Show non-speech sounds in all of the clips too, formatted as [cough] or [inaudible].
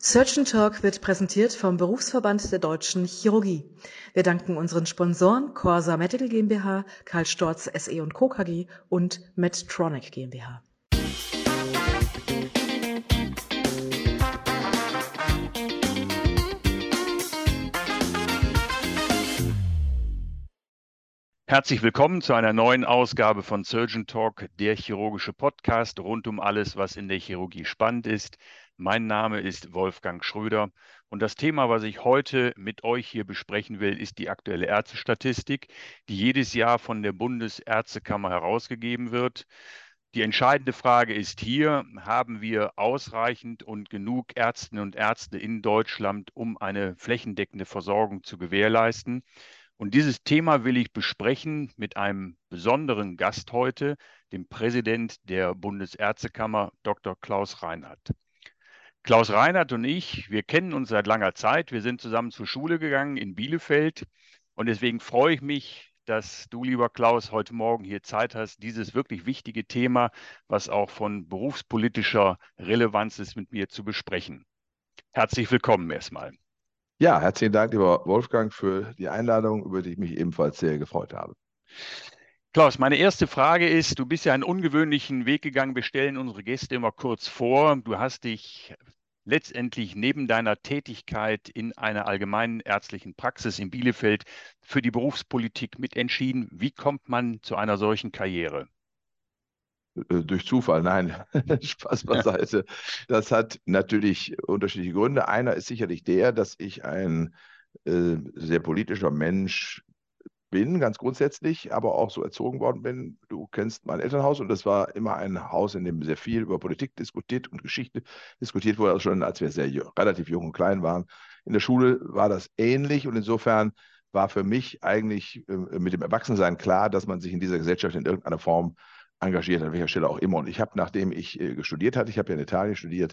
Surgeon Talk wird präsentiert vom Berufsverband der Deutschen Chirurgie. Wir danken unseren Sponsoren Corsa Medical GmbH, Karl Storz SE und Co. KG und Medtronic GmbH. Herzlich willkommen zu einer neuen Ausgabe von Surgeon Talk, der chirurgische Podcast rund um alles, was in der Chirurgie spannend ist. Mein Name ist Wolfgang Schröder und das Thema, was ich heute mit euch hier besprechen will, ist die aktuelle Ärztestatistik, die jedes Jahr von der Bundesärztekammer herausgegeben wird. Die entscheidende Frage ist hier, haben wir ausreichend und genug Ärztinnen und Ärzte in Deutschland, um eine flächendeckende Versorgung zu gewährleisten? Und dieses Thema will ich besprechen mit einem besonderen Gast heute, dem Präsident der Bundesärztekammer, Dr. Klaus Reinhardt. Klaus Reinhardt und ich, wir kennen uns seit langer Zeit. Wir sind zusammen zur Schule gegangen in Bielefeld. Und deswegen freue ich mich, dass du, lieber Klaus, heute Morgen hier Zeit hast, dieses wirklich wichtige Thema, was auch von berufspolitischer Relevanz ist, mit mir zu besprechen. Herzlich willkommen erstmal. Ja, herzlichen Dank, lieber Wolfgang, für die Einladung, über die ich mich ebenfalls sehr gefreut habe. Klaus, meine erste Frage ist, du bist ja einen ungewöhnlichen Weg gegangen. Wir stellen unsere Gäste immer kurz vor. Du hast dich letztendlich neben deiner Tätigkeit in einer allgemeinen ärztlichen Praxis in Bielefeld für die Berufspolitik mitentschieden. Wie kommt man zu einer solchen Karriere? Äh, durch Zufall, nein, [laughs] Spaß beiseite. Das hat natürlich unterschiedliche Gründe. Einer ist sicherlich der, dass ich ein äh, sehr politischer Mensch bin, ganz grundsätzlich, aber auch so erzogen worden bin. Du kennst mein Elternhaus und das war immer ein Haus, in dem sehr viel über Politik diskutiert und Geschichte diskutiert wurde, also schon als wir sehr relativ jung und klein waren. In der Schule war das ähnlich und insofern war für mich eigentlich äh, mit dem Erwachsensein klar, dass man sich in dieser Gesellschaft in irgendeiner Form engagiert, an welcher Stelle auch immer. Und ich habe, nachdem ich äh, studiert hatte, ich habe ja in Italien studiert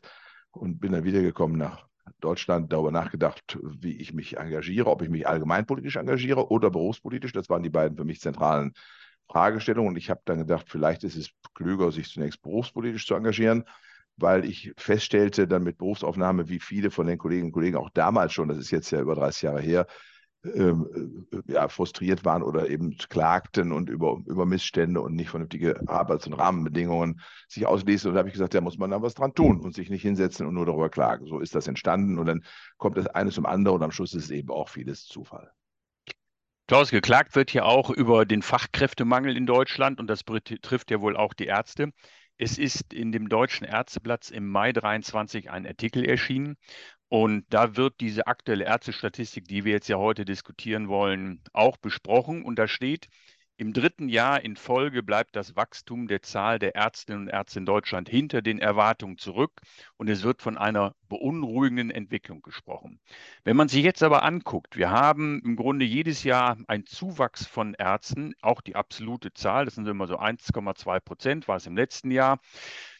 und bin dann wiedergekommen nach Deutschland darüber nachgedacht, wie ich mich engagiere, ob ich mich allgemeinpolitisch engagiere oder berufspolitisch. Das waren die beiden für mich zentralen Fragestellungen. Und ich habe dann gedacht, vielleicht ist es klüger, sich zunächst berufspolitisch zu engagieren, weil ich feststellte dann mit Berufsaufnahme, wie viele von den Kolleginnen und Kollegen auch damals schon, das ist jetzt ja über 30 Jahre her, ähm, äh, ja, frustriert waren oder eben klagten und über, über Missstände und nicht vernünftige Arbeits- und Rahmenbedingungen sich ausließen. Und da habe ich gesagt, da muss man dann was dran tun und sich nicht hinsetzen und nur darüber klagen. So ist das entstanden und dann kommt das eine zum anderen und am Schluss ist es eben auch vieles Zufall. Klaus, geklagt wird ja auch über den Fachkräftemangel in Deutschland und das betrifft ja wohl auch die Ärzte. Es ist in dem Deutschen Ärzteblatt im Mai 23 ein Artikel erschienen und da wird diese aktuelle Ärztestatistik, die wir jetzt ja heute diskutieren wollen, auch besprochen. Und da steht, im dritten Jahr in Folge bleibt das Wachstum der Zahl der Ärztinnen und Ärzte in Deutschland hinter den Erwartungen zurück und es wird von einer beunruhigenden Entwicklung gesprochen. Wenn man sich jetzt aber anguckt, wir haben im Grunde jedes Jahr einen Zuwachs von Ärzten, auch die absolute Zahl, das sind immer so 1,2 Prozent, war es im letzten Jahr.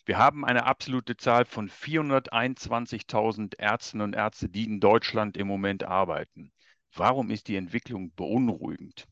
Wir haben eine absolute Zahl von 421.000 Ärzten und Ärzte, die in Deutschland im Moment arbeiten. Warum ist die Entwicklung beunruhigend?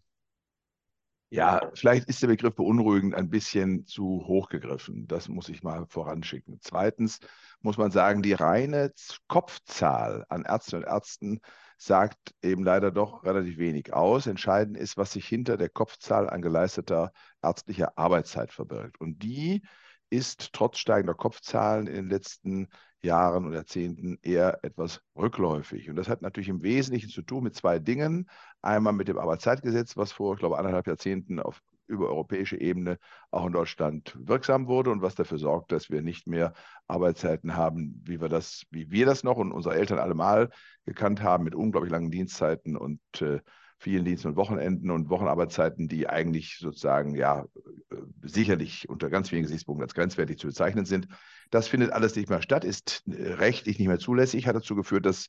Ja, vielleicht ist der Begriff beunruhigend ein bisschen zu hoch gegriffen. Das muss ich mal voranschicken. Zweitens muss man sagen, die reine Kopfzahl an Ärztinnen und Ärzten sagt eben leider doch relativ wenig aus. Entscheidend ist, was sich hinter der Kopfzahl an geleisteter ärztlicher Arbeitszeit verbirgt. Und die ist trotz steigender Kopfzahlen in den letzten Jahren und Jahrzehnten eher etwas rückläufig. Und das hat natürlich im Wesentlichen zu tun mit zwei Dingen. Einmal mit dem Arbeitszeitgesetz, was vor, ich glaube, anderthalb Jahrzehnten auf über europäische Ebene auch in Deutschland wirksam wurde und was dafür sorgt, dass wir nicht mehr Arbeitszeiten haben, wie wir das, wie wir das noch und unsere Eltern allemal gekannt haben, mit unglaublich langen Dienstzeiten und äh, vielen Diensten und Wochenenden und Wochenarbeitszeiten, die eigentlich sozusagen ja äh, sicherlich unter ganz vielen Gesichtspunkten als grenzwertig zu bezeichnen sind. Das findet alles nicht mehr statt, ist äh, rechtlich nicht mehr zulässig, hat dazu geführt, dass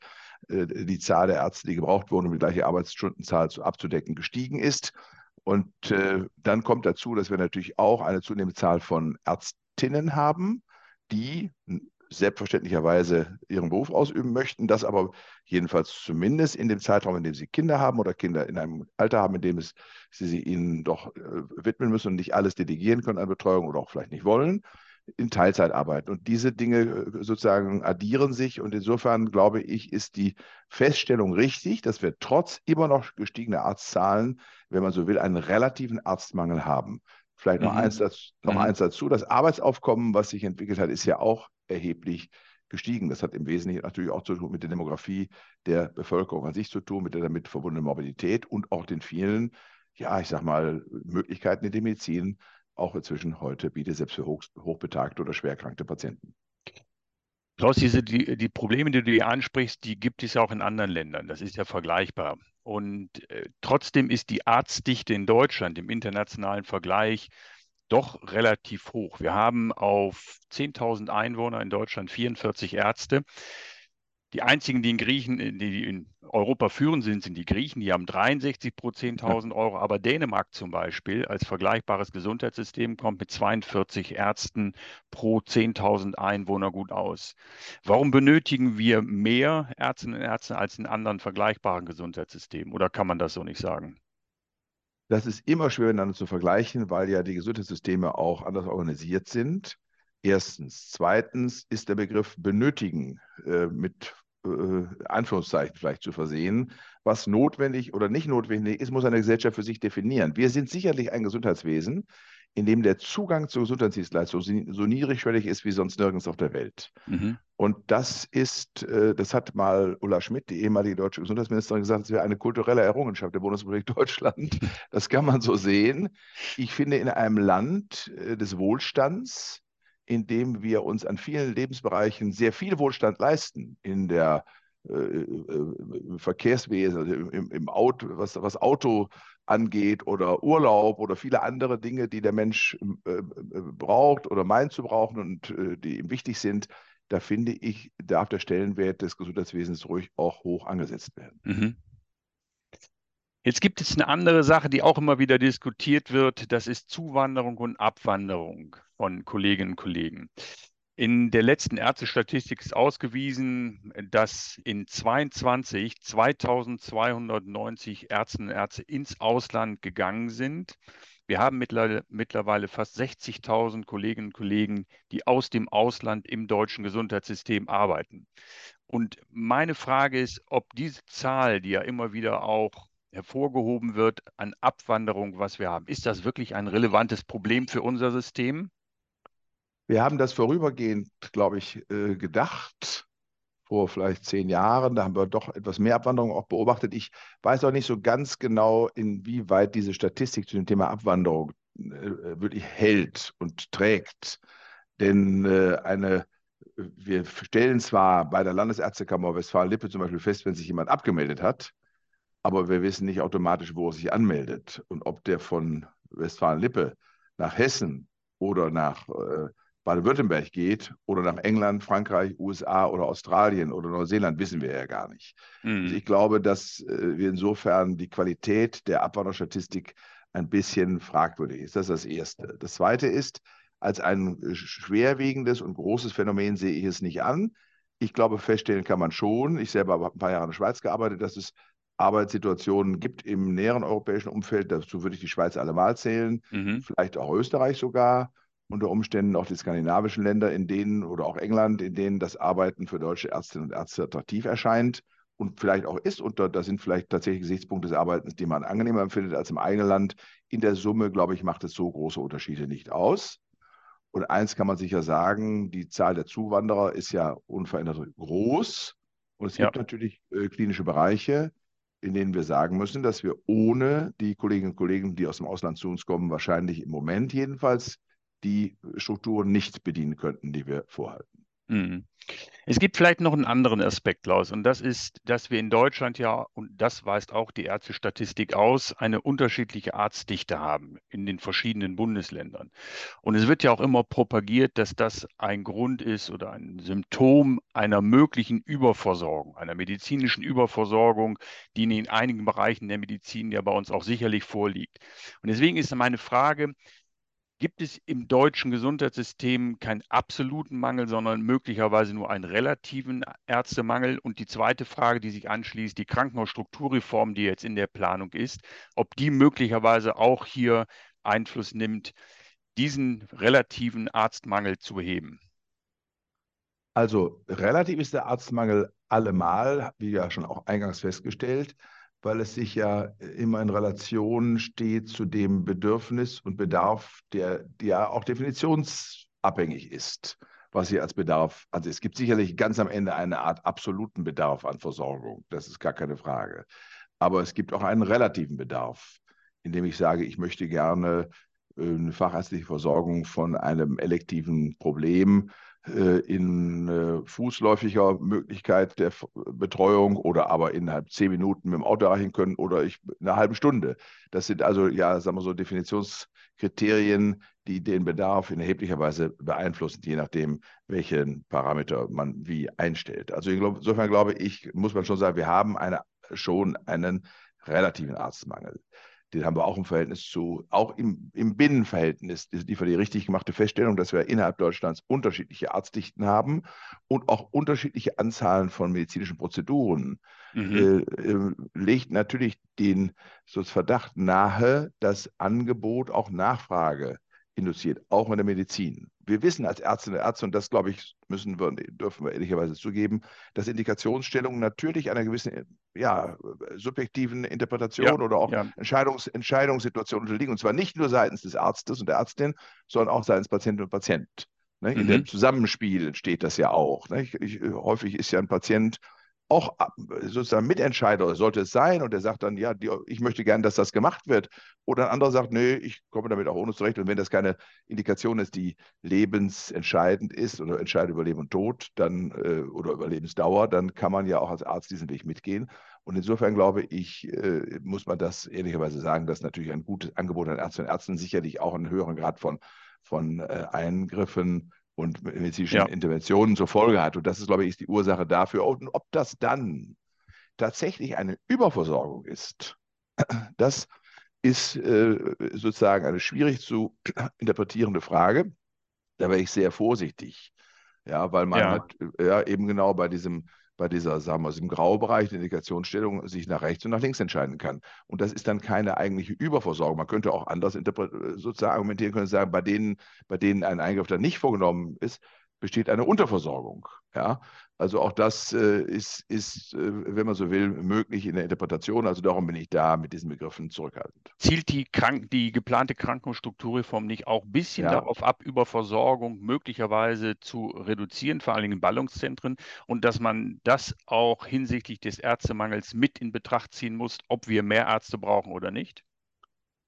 äh, die Zahl der Ärzte, die gebraucht wurden, um die gleiche Arbeitsstundenzahl zu, abzudecken, gestiegen ist. Und dann kommt dazu, dass wir natürlich auch eine zunehmende Zahl von Ärztinnen haben, die selbstverständlicherweise ihren Beruf ausüben möchten, das aber jedenfalls zumindest in dem Zeitraum, in dem sie Kinder haben oder Kinder in einem Alter haben, in dem es, sie, sie ihnen doch äh, widmen müssen und nicht alles delegieren können an Betreuung oder auch vielleicht nicht wollen, in Teilzeit arbeiten. Und diese Dinge äh, sozusagen addieren sich. Und insofern glaube ich, ist die Feststellung richtig, dass wir trotz immer noch gestiegener Arztzahlen, wenn man so will, einen relativen Arztmangel haben. Vielleicht noch, mhm. eins, dazu, noch mhm. eins dazu. Das Arbeitsaufkommen, was sich entwickelt hat, ist ja auch erheblich gestiegen. Das hat im Wesentlichen natürlich auch zu tun mit der Demografie der Bevölkerung an sich zu tun, mit der damit verbundenen Mobilität und auch den vielen, ja, ich sag mal, Möglichkeiten in der Medizin, auch inzwischen heute bietet, selbst für hoch, hochbetagte oder schwerkranke Patienten. Klaus, diese, die, die Probleme, die du hier ansprichst, die gibt es ja auch in anderen Ländern. Das ist ja vergleichbar. Und äh, trotzdem ist die Arztdichte in Deutschland im internationalen Vergleich doch relativ hoch. Wir haben auf 10.000 Einwohner in Deutschland 44 Ärzte. Die einzigen, die in Griechen, die in Europa führen sind, sind die Griechen. Die haben 63 pro 10.000 Euro. Aber Dänemark zum Beispiel als vergleichbares Gesundheitssystem kommt mit 42 Ärzten pro 10.000 Einwohner gut aus. Warum benötigen wir mehr Ärztinnen und Ärzte als in anderen vergleichbaren Gesundheitssystemen? Oder kann man das so nicht sagen? Das ist immer schwer miteinander zu vergleichen, weil ja die Gesundheitssysteme auch anders organisiert sind. Erstens. Zweitens ist der Begriff benötigen äh, mit äh, Anführungszeichen vielleicht zu versehen. Was notwendig oder nicht notwendig ist, muss eine Gesellschaft für sich definieren. Wir sind sicherlich ein Gesundheitswesen, in dem der Zugang zur Gesundheitsdienstleistung so niedrigschwellig ist wie sonst nirgends auf der Welt. Mhm. Und das ist, äh, das hat mal Ulla Schmidt, die ehemalige deutsche Gesundheitsministerin, gesagt, es wäre eine kulturelle Errungenschaft der Bundesrepublik Deutschland. [laughs] Das kann man so sehen. Ich finde, in einem Land äh, des Wohlstands, in dem wir uns an vielen Lebensbereichen sehr viel Wohlstand leisten, in der äh, äh, Verkehrswesen, also im, im, Auto, was, was Auto angeht oder Urlaub oder viele andere Dinge, die der Mensch äh, äh, braucht oder meint zu brauchen und äh, die ihm wichtig sind, da finde ich, darf der Stellenwert des Gesundheitswesens ruhig auch hoch angesetzt werden. Mhm. Jetzt gibt es eine andere Sache, die auch immer wieder diskutiert wird. Das ist Zuwanderung und Abwanderung von Kolleginnen und Kollegen. In der letzten Ärztestatistik ist ausgewiesen, dass in 22 2290 Ärztinnen und Ärzte ins Ausland gegangen sind. Wir haben mittlerweile fast 60.000 Kolleginnen und Kollegen, die aus dem Ausland im deutschen Gesundheitssystem arbeiten. Und meine Frage ist, ob diese Zahl, die ja immer wieder auch hervorgehoben wird an Abwanderung, was wir haben, ist das wirklich ein relevantes Problem für unser System? Wir haben das vorübergehend, glaube ich, äh, gedacht, vor vielleicht zehn Jahren. Da haben wir doch etwas mehr Abwanderung auch beobachtet. Ich weiß auch nicht so ganz genau, inwieweit diese Statistik zu dem Thema Abwanderung äh, wirklich hält und trägt. Denn äh, eine, wir stellen zwar bei der Landesärztekammer Westfalen-Lippe zum Beispiel fest, wenn sich jemand abgemeldet hat, aber wir wissen nicht automatisch, wo er sich anmeldet und ob der von Westfalen-Lippe nach Hessen oder nach äh, Baden-Württemberg geht oder nach England, Frankreich, USA oder Australien oder Neuseeland, wissen wir ja gar nicht. Mhm. Also ich glaube, dass äh, wir insofern die Qualität der Abwanderstatistik ein bisschen fragwürdig ist. Das ist das Erste. Das Zweite ist, als ein schwerwiegendes und großes Phänomen sehe ich es nicht an. Ich glaube, feststellen kann man schon. Ich selber habe ein paar Jahre in der Schweiz gearbeitet, dass es Arbeitssituationen gibt im näheren europäischen Umfeld. Dazu würde ich die Schweiz allemal zählen, mhm. vielleicht auch Österreich sogar unter Umständen auch die skandinavischen Länder, in denen oder auch England, in denen das Arbeiten für deutsche Ärztinnen und Ärzte attraktiv erscheint und vielleicht auch ist. Und da, da sind vielleicht tatsächlich Gesichtspunkte des Arbeitens, die man angenehmer empfindet als im eigenen Land. In der Summe, glaube ich, macht es so große Unterschiede nicht aus. Und eins kann man sicher sagen, die Zahl der Zuwanderer ist ja unverändert groß. Und es ja. gibt natürlich äh, klinische Bereiche, in denen wir sagen müssen, dass wir ohne die Kolleginnen und Kollegen, die aus dem Ausland zu uns kommen, wahrscheinlich im Moment jedenfalls die Strukturen nicht bedienen könnten, die wir vorhalten. Mhm. Es gibt vielleicht noch einen anderen Aspekt, Klaus, und das ist, dass wir in Deutschland ja, und das weist auch die Ärztestatistik aus, eine unterschiedliche Arztdichte haben in den verschiedenen Bundesländern. Und es wird ja auch immer propagiert, dass das ein Grund ist oder ein Symptom einer möglichen Überversorgung, einer medizinischen Überversorgung, die in einigen Bereichen der Medizin ja bei uns auch sicherlich vorliegt. Und deswegen ist meine Frage, gibt es im deutschen Gesundheitssystem keinen absoluten Mangel, sondern möglicherweise nur einen relativen Ärztemangel? Und die zweite Frage, die sich anschließt, die Krankenhausstrukturreform, die jetzt in der Planung ist, ob die möglicherweise auch hier Einfluss nimmt, diesen relativen Arztmangel zu beheben? Also relativ ist der Arztmangel allemal, wie ja schon auch eingangs festgestellt, weil es sich ja immer in Relation steht zu dem Bedürfnis und Bedarf, der, ja auch definitionsabhängig ist, was hier als Bedarf, also es gibt sicherlich ganz am Ende eine Art absoluten Bedarf an Versorgung, das ist gar keine Frage. Aber es gibt auch einen relativen Bedarf, indem ich sage, ich möchte gerne äh, eine fachärztliche Versorgung von einem elektiven Problem äh, in äh, fußläufiger Möglichkeit der Betreuung oder aber innerhalb zehn Minuten mit dem Auto erreichen können oder ich in einer halben Stunde. Das sind also, ja, sagen wir so, Definitionskriterien, die den Bedarf in erheblicher Weise beeinflussen, je nachdem, welchen Parameter man wie einstellt. Also insofern glaube ich, muss man schon sagen, wir haben eine, schon einen relativen Arztmangel den haben wir auch im Verhältnis zu, auch im, im Binnenverhältnis, liefert die richtig gemachte Feststellung, dass wir innerhalb Deutschlands unterschiedliche Arztdichten haben und auch unterschiedliche Anzahlen von medizinischen Prozeduren. Mhm. Äh, äh, legt natürlich den so Verdacht nahe, dass Angebot auch Nachfrage induziert, auch in der Medizin. Wir wissen als Ärztinnen und Ärzte, und das glaube ich, müssen wir, dürfen wir ehrlicherweise zugeben, dass Indikationsstellungen natürlich einer gewissen ja, subjektiven Interpretation ja, oder auch ja. Entscheidungs Entscheidungssituationen unterliegen. Und zwar nicht nur seitens des Arztes und der Ärztin, sondern auch seitens Patienten und Patient. Ne? In mhm. dem Zusammenspiel entsteht das ja auch. Ne? Ich, ich, häufig ist ja ein Patient auch sozusagen Mitentscheider sollte es sein und der sagt dann, ja, die, ich möchte gerne, dass das gemacht wird. Oder ein anderer sagt, nee, ich komme damit auch ohne zurecht. Und wenn das keine Indikation ist, die lebensentscheidend ist oder entscheidet über Leben und Tod, dann äh, oder über Lebensdauer, dann kann man ja auch als Arzt diesen Weg mitgehen. Und insofern glaube ich, äh, muss man das ehrlicherweise sagen, dass natürlich ein gutes Angebot an Ärztinnen und Ärzten sicherlich auch einen höheren Grad von, von äh, Eingriffen und medizinischen ja. Interventionen zur Folge hat. Und das ist, glaube ich, ist die Ursache dafür. Und ob das dann tatsächlich eine Überversorgung ist, [clears throat] das ist äh, sozusagen eine schwierig zu [clears throat] interpretierende Frage. Da wäre ich sehr vorsichtig. Ja, weil man ja. Hat, ja, eben genau bei diesem bei dieser, sagen wir, im Graubereich der Indikationsstellung sich nach rechts und nach links entscheiden kann. Und das ist dann keine eigentliche Überversorgung. Man könnte auch anders sozusagen argumentieren können, sagen, bei denen, bei denen ein Eingriff dann nicht vorgenommen ist, besteht eine Unterversorgung. Ja? Also auch das äh, ist, ist äh, wenn man so will, möglich in der Interpretation. Also darum bin ich da mit diesen Begriffen zurückhaltend. Zielt die, Krank die geplante Krankenstrukturreform nicht auch ein bisschen ja. darauf ab, Überversorgung möglicherweise zu reduzieren, vor allen Dingen in Ballungszentren, und dass man das auch hinsichtlich des Ärztemangels mit in Betracht ziehen muss, ob wir mehr Ärzte brauchen oder nicht?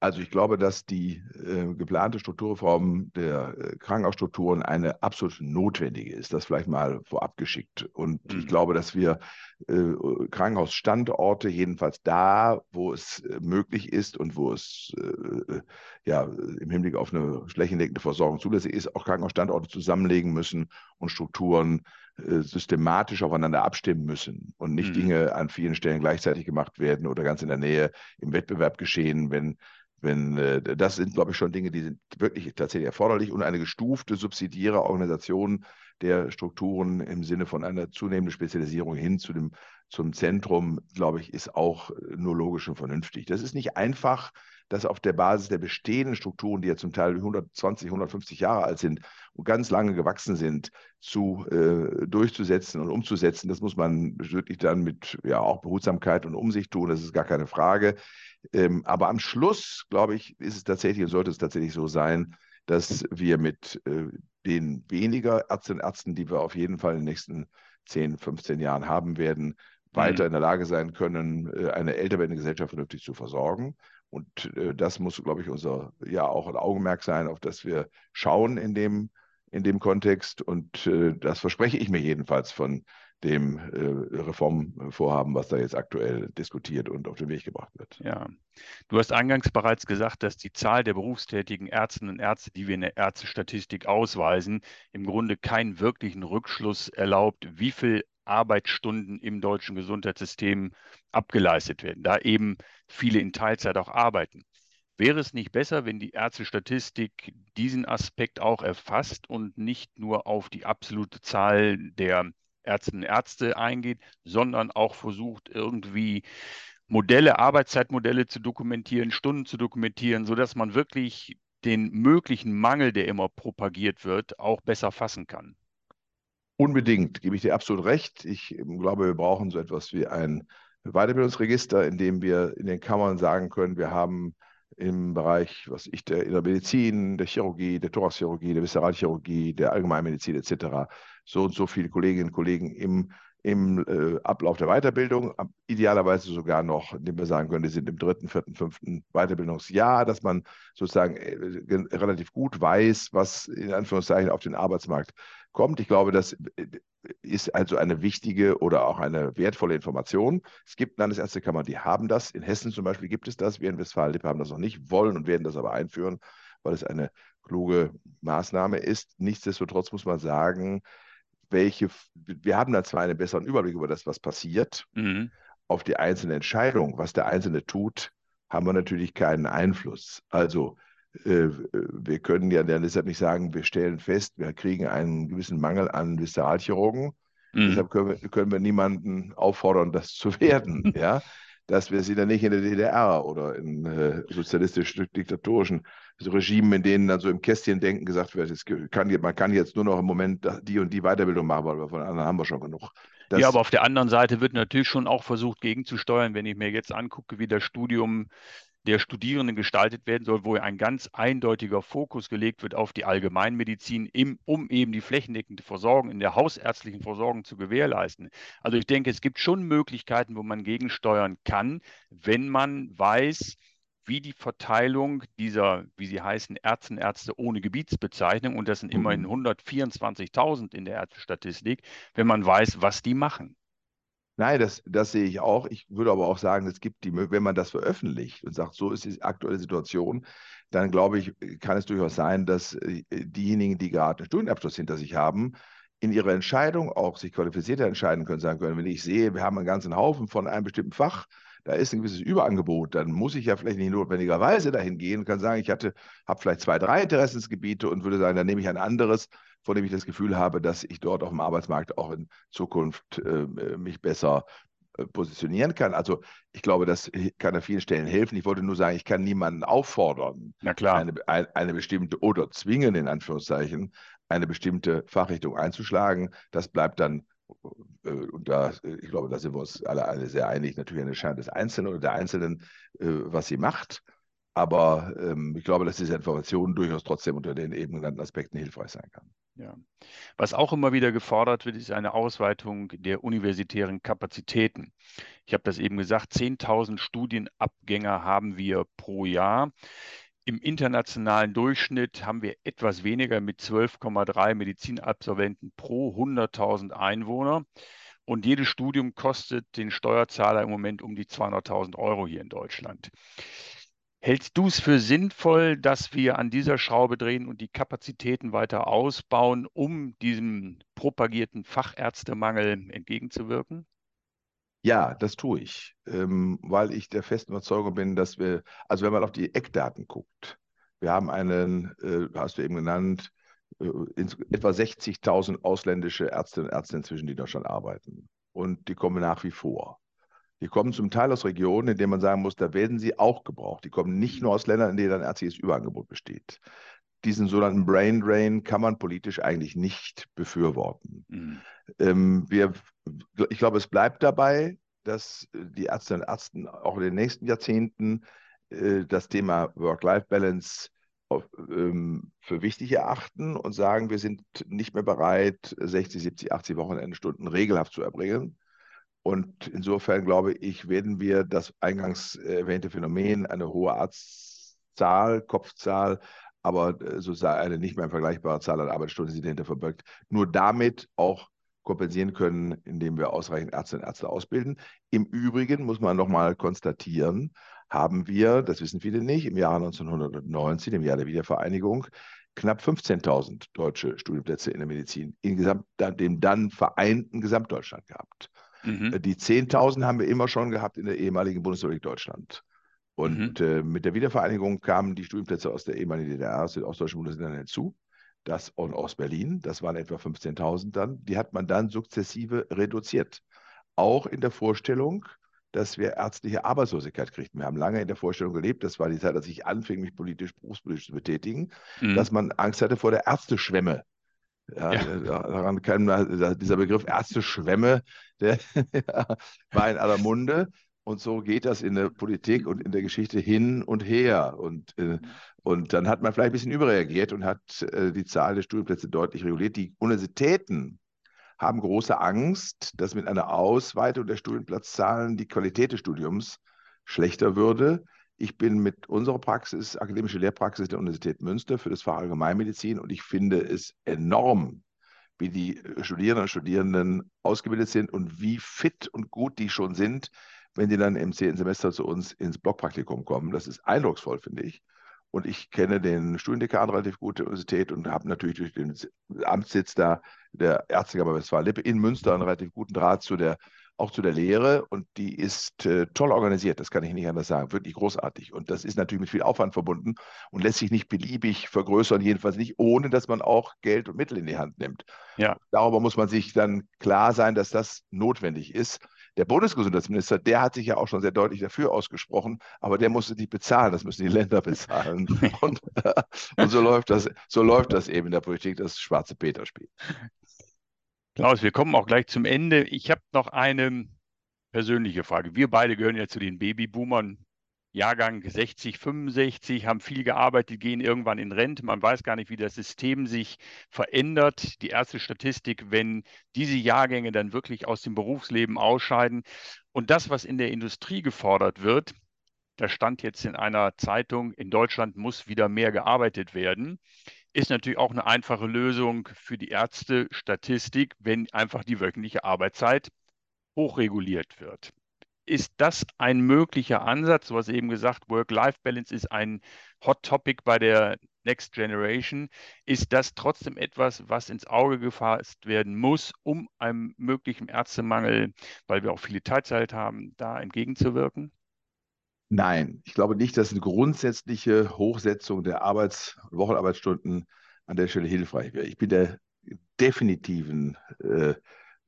Also ich glaube, dass die äh, geplante Strukturreform der äh, Krankenhausstrukturen eine absolut notwendige ist. Das vielleicht mal vorab geschickt. Und mhm. ich glaube, dass wir äh, Krankenhausstandorte, jedenfalls da, wo es äh, möglich ist und wo es äh, ja im Hinblick auf eine flächendeckende Versorgung zulässig ist, auch Krankenhausstandorte zusammenlegen müssen und Strukturen äh, systematisch aufeinander abstimmen müssen und nicht mhm. Dinge an vielen Stellen gleichzeitig gemacht werden oder ganz in der Nähe im Wettbewerb geschehen, wenn wenn, äh, das sind, glaube ich, schon Dinge, die sind wirklich tatsächlich erforderlich und eine gestufte, subsidiäre Organisation der Strukturen im Sinne von einer zunehmenden Spezialisierung hin zu dem, zum Zentrum, glaube ich, ist auch nur logisch und vernünftig. Das ist nicht einfach, das auf der Basis der bestehenden Strukturen, die ja zum Teil 120, 150 Jahre alt sind und ganz lange gewachsen sind, zu äh, durchzusetzen und umzusetzen. Das muss man wirklich dann mit ja auch Behutsamkeit und Umsicht tun. Das ist gar keine Frage. Ähm, aber am Schluss, glaube ich, ist es tatsächlich und sollte es tatsächlich so sein, dass wir mit äh, den weniger Ärztinnen und Ärzten, die wir auf jeden Fall in den nächsten 10, 15 Jahren haben werden, weiter mhm. in der Lage sein können, äh, eine älter werdende Gesellschaft vernünftig zu versorgen. Und äh, das muss, glaube ich, unser ja auch ein Augenmerk sein, auf das wir schauen in dem, in dem Kontext. Und äh, das verspreche ich mir jedenfalls von dem äh, Reformvorhaben, was da jetzt aktuell diskutiert und auf den Weg gebracht wird. Ja, du hast eingangs bereits gesagt, dass die Zahl der berufstätigen Ärztinnen und Ärzte, die wir in der Ärztestatistik ausweisen, im Grunde keinen wirklichen Rückschluss erlaubt, wie viel Arbeitsstunden im deutschen Gesundheitssystem abgeleistet werden, da eben viele in Teilzeit auch arbeiten. Wäre es nicht besser, wenn die Ärztestatistik diesen Aspekt auch erfasst und nicht nur auf die absolute Zahl der Ärztinnen und Ärzte eingeht, sondern auch versucht, irgendwie Modelle, Arbeitszeitmodelle zu dokumentieren, Stunden zu dokumentieren, sodass man wirklich den möglichen Mangel, der immer propagiert wird, auch besser fassen kann. Unbedingt, gebe ich dir absolut recht. Ich glaube, wir brauchen so etwas wie ein Weiterbildungsregister, in dem wir in den Kammern sagen können, wir haben im Bereich, was ich, der, in der Medizin, der Chirurgie, der Thoraxchirurgie, der Viszeralchirurgie, der Allgemeinmedizin etc. so und so viele Kolleginnen und Kollegen im, im äh, Ablauf der Weiterbildung, idealerweise sogar noch, indem wir sagen können, die sind im dritten, vierten, fünften Weiterbildungsjahr, dass man sozusagen äh, relativ gut weiß, was in Anführungszeichen auf den Arbeitsmarkt kommt. Ich glaube, das äh, ist also eine wichtige oder auch eine wertvolle Information. Es gibt Landesärztekammern, die haben das. In Hessen zum Beispiel gibt es das. Wir in Westfalen-Lippe haben das noch nicht, wollen und werden das aber einführen, weil es eine kluge Maßnahme ist. Nichtsdestotrotz muss man sagen, welche, wir haben da zwar einen besseren Überblick über das, was passiert. Mhm. Auf die einzelne Entscheidung, was der Einzelne tut, haben wir natürlich keinen Einfluss. Also äh, wir können ja deshalb nicht sagen, wir stellen fest, wir kriegen einen gewissen Mangel an Viszeralchirurgen. Mhm. Deshalb können wir, können wir, niemanden auffordern, das zu werden. [laughs] ja? Dass wir sie dann nicht in der DDR oder in äh, sozialistisch-diktatorischen Regimen, in denen dann so im Kästchen denken gesagt wird, kann, man kann jetzt nur noch im Moment die und die Weiterbildung machen, weil von anderen haben wir schon genug. Das ja, aber auf der anderen Seite wird natürlich schon auch versucht, gegenzusteuern, wenn ich mir jetzt angucke, wie das Studium der Studierenden gestaltet werden soll, wo ein ganz eindeutiger Fokus gelegt wird auf die Allgemeinmedizin, im, um eben die flächendeckende Versorgung in der hausärztlichen Versorgung zu gewährleisten. Also ich denke, es gibt schon Möglichkeiten, wo man gegensteuern kann, wenn man weiß, wie die Verteilung dieser, wie sie heißen, Ärzte Ärzte ohne Gebietsbezeichnung, und das sind immerhin 124.000 mhm. in der Ärztestatistik, wenn man weiß, was die machen. Nein, das, das sehe ich auch. Ich würde aber auch sagen, es gibt die, wenn man das veröffentlicht und sagt, so ist die aktuelle Situation, dann glaube ich, kann es durchaus sein, dass äh, diejenigen, die gerade einen Studienabschluss hinter sich haben, in ihrer Entscheidung auch sich qualifizierter entscheiden können, sagen können, wenn ich sehe, wir haben einen ganzen Haufen von einem bestimmten Fach, da ist ein gewisses Überangebot, dann muss ich ja vielleicht nicht notwendigerweise dahin gehen und kann sagen, ich hatte, habe vielleicht zwei, drei Interessensgebiete und würde sagen, dann nehme ich ein anderes, von dem ich das Gefühl habe, dass ich dort auf dem Arbeitsmarkt auch in Zukunft äh, mich besser äh, positionieren kann. Also ich glaube, das kann an vielen Stellen helfen. Ich wollte nur sagen, ich kann niemanden auffordern, Eine, eine bestimmte oder zwingen, in Anführungszeichen, eine bestimmte Fachrichtung einzuschlagen. Das bleibt dann äh, und da, ich glaube, da sind wir uns alle, alle sehr einig, natürlich eine Entscheidung des Einzelnen oder der Einzelnen, äh, was sie macht. Aber ähm, ich glaube, dass diese Information durchaus trotzdem unter den eben genannten Aspekten hilfreich sein kann. Ja. Was auch immer wieder gefordert wird, ist eine Ausweitung der universitären Kapazitäten. Ich habe das eben gesagt, 10.000 Studienabgänger haben wir pro Jahr. Im internationalen Durchschnitt haben wir etwas weniger mit 12,3 Medizinabsolventen pro 100.000 Einwohner. Und jedes Studium kostet den Steuerzahler im Moment um die 200.000 Euro hier in Deutschland. Hältst du es für sinnvoll, dass wir an dieser Schraube drehen und die Kapazitäten weiter ausbauen, um diesem propagierten Fachärztemangel entgegenzuwirken? Ja, das tue ich, ähm, weil ich der festen Überzeugung bin, dass wir, also wenn man auf die Eckdaten guckt, wir haben einen, äh, hast du eben genannt, äh, etwa 60.000 ausländische Ärztinnen und Ärzte inzwischen, die in Deutschland arbeiten. Und die kommen nach wie vor. Die kommen zum Teil aus Regionen, in denen man sagen muss, da werden sie auch gebraucht. Die kommen nicht nur aus Ländern, in denen ein ärztliches Überangebot besteht. Diesen sogenannten Brain Drain kann man politisch eigentlich nicht befürworten. Mhm. Ähm, wir ich glaube, es bleibt dabei, dass die Ärztinnen und Ärzte auch in den nächsten Jahrzehnten äh, das Thema Work-Life-Balance ähm, für wichtig erachten und sagen, wir sind nicht mehr bereit, 60, 70, 80 Wochenendstunden regelhaft zu erbringen. Und insofern glaube ich, werden wir das eingangs erwähnte Phänomen, eine hohe Arztzahl, Kopfzahl, aber äh, sozusagen eine nicht mehr vergleichbare Zahl an Arbeitsstunden, die dahinter verbirgt, nur damit auch kompensieren können, indem wir ausreichend Ärztinnen und Ärzte ausbilden. Im Übrigen muss man nochmal konstatieren, haben wir, das wissen viele nicht, im Jahr 1919, im Jahr der Wiedervereinigung, knapp 15.000 deutsche Studienplätze in der Medizin in Gesamt, dem dann vereinten Gesamtdeutschland gehabt. Mhm. Äh, die 10.000 haben wir immer schon gehabt in der ehemaligen Bundesrepublik Deutschland. Und mhm. äh, mit der Wiedervereinigung kamen die Studienplätze aus der ehemaligen DDR, aus den ostdeutschen Bundesländern hinzu das und aus Berlin, das waren etwa 15.000 dann, die hat man dann sukzessive reduziert. Auch in der Vorstellung, dass wir ärztliche Arbeitslosigkeit kriegten. Wir haben lange in der Vorstellung gelebt, das war die Zeit, als ich anfing, mich politisch, berufspolitisch zu betätigen, mhm. dass man Angst hatte vor der Ärzteschwemme. Ja, ja. Daran kann man, dieser Begriff Ärzteschwemme, der [laughs] war in aller Munde. Und so geht das in der Politik und in der Geschichte hin und her. Und, äh, und dann hat man vielleicht ein bisschen überreagiert und hat äh, die Zahl der Studienplätze deutlich reguliert. Die Universitäten haben große Angst, dass mit einer Ausweitung der Studienplatzzahlen die Qualität des Studiums schlechter würde. Ich bin mit unserer Praxis, akademische Lehrpraxis der Universität Münster für das Fach Allgemeinmedizin und ich finde es enorm, wie die Studierenden und Studierenden ausgebildet sind und wie fit und gut die schon sind, wenn die dann im zehnten Semester zu uns ins Blockpraktikum kommen. Das ist eindrucksvoll, finde ich. Und ich kenne den Studiendekan relativ gut der Universität und habe natürlich durch den Amtssitz da der Ärztekammer Westfalen-Lippe in Münster einen relativ guten Draht zu der auch zu der Lehre und die ist äh, toll organisiert, das kann ich nicht anders sagen, wirklich großartig. Und das ist natürlich mit viel Aufwand verbunden und lässt sich nicht beliebig vergrößern, jedenfalls nicht, ohne dass man auch Geld und Mittel in die Hand nimmt. Ja. Darüber muss man sich dann klar sein, dass das notwendig ist. Der Bundesgesundheitsminister, der hat sich ja auch schon sehr deutlich dafür ausgesprochen, aber der musste nicht bezahlen, das müssen die Länder bezahlen. [laughs] und, äh, und so, läuft das, so läuft das eben in der Politik, das schwarze Peter-Spiel. Klaus, wir kommen auch gleich zum Ende. Ich habe noch eine persönliche Frage. Wir beide gehören ja zu den Babyboomern. Jahrgang 60, 65, haben viel gearbeitet, gehen irgendwann in Rente. Man weiß gar nicht, wie das System sich verändert. Die erste Statistik, wenn diese Jahrgänge dann wirklich aus dem Berufsleben ausscheiden. Und das, was in der Industrie gefordert wird, da stand jetzt in einer Zeitung, in Deutschland muss wieder mehr gearbeitet werden, ist natürlich auch eine einfache Lösung für die Ärzte-Statistik, wenn einfach die wöchentliche Arbeitszeit hochreguliert wird ist das ein möglicher Ansatz? Du hast eben gesagt, Work-Life-Balance ist ein Hot Topic bei der Next Generation. Ist das trotzdem etwas, was ins Auge gefasst werden muss, um einem möglichen Ärztemangel, weil wir auch viele Teilzeit haben, da entgegenzuwirken? Nein, ich glaube nicht, dass eine grundsätzliche Hochsetzung der Arbeits Wochenarbeitsstunden an der Stelle hilfreich wäre. Ich bin der definitiven äh,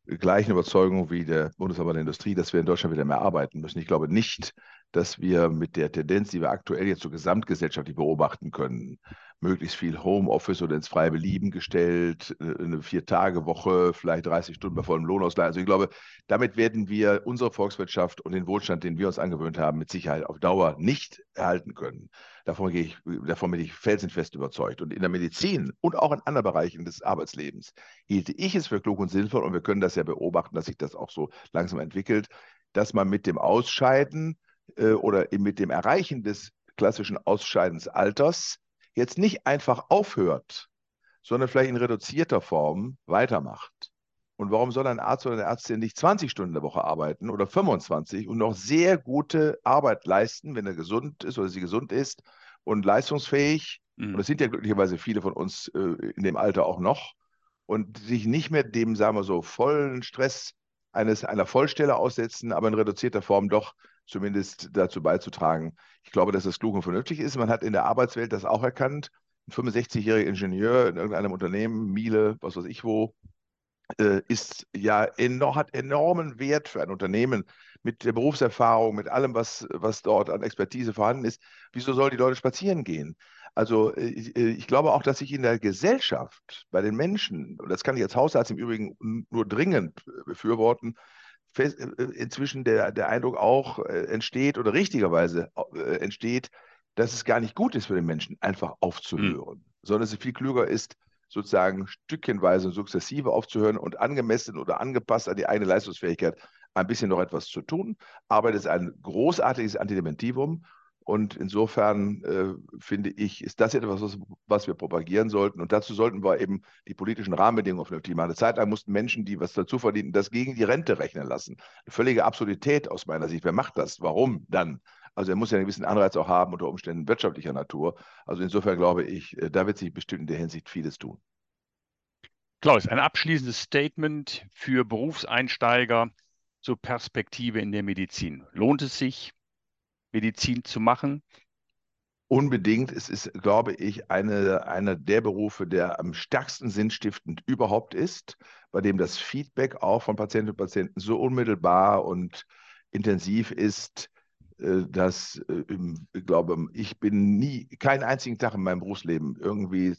gleichen Überzeugung wie der Bundesverband der Industrie, dass wir in Deutschland wieder mehr arbeiten müssen. Ich glaube nicht, dass wir mit der Tendenz, die wir aktuell jetzt zur gesamtgesellschaftlich beobachten können, möglichst viel Homeoffice oder ins freie Belieben gestellt, äh, eine Vier-Tage-Woche, vielleicht 30 Stunden bei vollem Lohnausgleich. Also ich glaube, damit werden wir unsere Volkswirtschaft und den Wohlstand, den wir uns angewöhnt haben, mit Sicherheit auf Dauer nicht erhalten können. Davon, gehe ich, davon bin ich felsenfest überzeugt. Und in der Medizin und auch in anderen Bereichen des Arbeitslebens hielte ich es für klug und sinnvoll, und wir können das ja beobachten, dass sich das auch so langsam entwickelt, dass man mit dem Ausscheiden äh, oder mit dem Erreichen des klassischen Ausscheidensalters jetzt nicht einfach aufhört, sondern vielleicht in reduzierter Form weitermacht. Und warum soll ein Arzt oder eine Ärztin nicht 20 Stunden in der Woche arbeiten oder 25 und noch sehr gute Arbeit leisten, wenn er gesund ist oder sie gesund ist und leistungsfähig? Mhm. Und es sind ja glücklicherweise viele von uns äh, in dem Alter auch noch. Und sich nicht mehr dem, sagen wir so, vollen Stress eines, einer Vollstelle aussetzen, aber in reduzierter Form doch zumindest dazu beizutragen. Ich glaube, dass das klug und vernünftig ist. Man hat in der Arbeitswelt das auch erkannt. Ein 65-jähriger Ingenieur in irgendeinem Unternehmen, Miele, was weiß ich wo, äh, ist ja enorm, hat enormen Wert für ein Unternehmen mit der Berufserfahrung, mit allem, was, was dort an Expertise vorhanden ist. Wieso sollen die Leute spazieren gehen? Also ich, äh, ich, glaube auch, dass sich in der Gesellschaft, bei den Menschen, und das kann ich als Hausarzt im Übrigen nur dringend befürworten, äh, inzwischen der, der Eindruck auch äh, entsteht oder richtigerweise äh, entsteht, dass es gar nicht gut ist für den Menschen, einfach aufzuhören, mhm. sondern dass es viel klüger ist, sozusagen stückchenweise und sukzessive aufzuhören und angemessen oder angepasst an die eigene Leistungsfähigkeit ein bisschen noch etwas zu tun. Aber das ist ein großartiges Antidementivum und insofern äh, finde ich, ist das etwas, was, was, wir propagieren sollten. Und dazu sollten wir eben die politischen Rahmenbedingungen vernünftig machen. Eine Zeit lang mussten Menschen, die was dazu verdienten, das gegen die Rente rechnen lassen. Eine völlige Absurdität aus meiner Sicht. Wer macht das? Warum dann? Also er muss ja einen gewissen Anreiz auch haben, unter Umständen wirtschaftlicher Natur. Also insofern glaube ich, äh, da wird sich bestimmt in der Hinsicht vieles tun. Klaus, ein abschließendes Statement für Berufseinsteiger zur Perspektive in der Medizin. Lohnt es sich, Medizin zu machen? Unbedingt. Es ist, glaube ich, eine, einer der Berufe, der am stärksten sinnstiftend überhaupt ist, bei dem das Feedback auch von Patientinnen und Patienten so unmittelbar und intensiv ist, äh, dass ich glaube, ich bin nie, keinen einzigen Tag in meinem Berufsleben irgendwie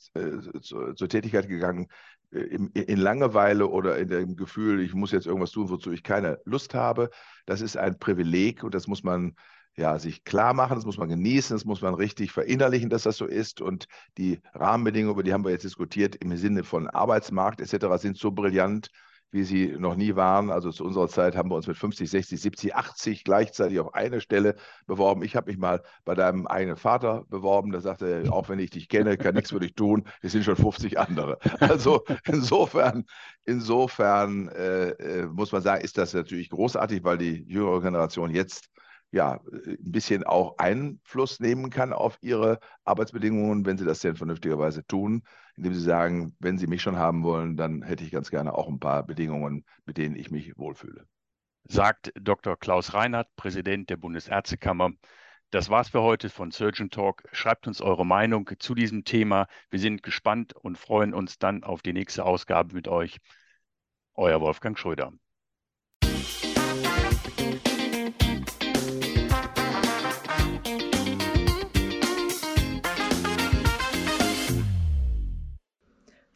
zur, zur Tätigkeit gegangen, in, Langeweile oder in dem Gefühl, ich muss jetzt irgendwas tun, wozu ich keine Lust habe. Das ist ein Privileg und das muss man ja, sich klar machen, das muss man genießen, das muss man richtig verinnerlichen, dass das so ist. Und die Rahmenbedingungen, über die haben wir jetzt diskutiert, im Sinne von Arbeitsmarkt etc., sind so brillant, wie sie noch nie waren. Also zu unserer Zeit haben wir uns mit 50, 60, 70, 80 gleichzeitig auf eine Stelle beworben. Ich habe mich mal bei deinem eigenen Vater beworben. Da sagte er, auch wenn ich dich kenne, kann nichts für dich tun. Es sind schon 50 andere. [laughs] Also insofern, insofern äh, äh, muss man sagen, ist das natürlich großartig, weil die jüngere Generation jetzt ja, ein bisschen auch Einfluss nehmen kann auf ihre Arbeitsbedingungen, wenn sie das denn vernünftigerweise tun, indem sie sagen, wenn sie mich schon haben wollen, dann hätte ich ganz gerne auch ein paar Bedingungen, mit denen ich mich wohlfühle. Sagt Dr. Klaus Reinhardt, Präsident der Bundesärztekammer. Das war's für heute von Surgeon Talk. Schreibt uns eure Meinung zu diesem Thema. Wir sind gespannt und freuen uns dann auf die nächste Ausgabe mit euch. Euer Wolfgang Schröder.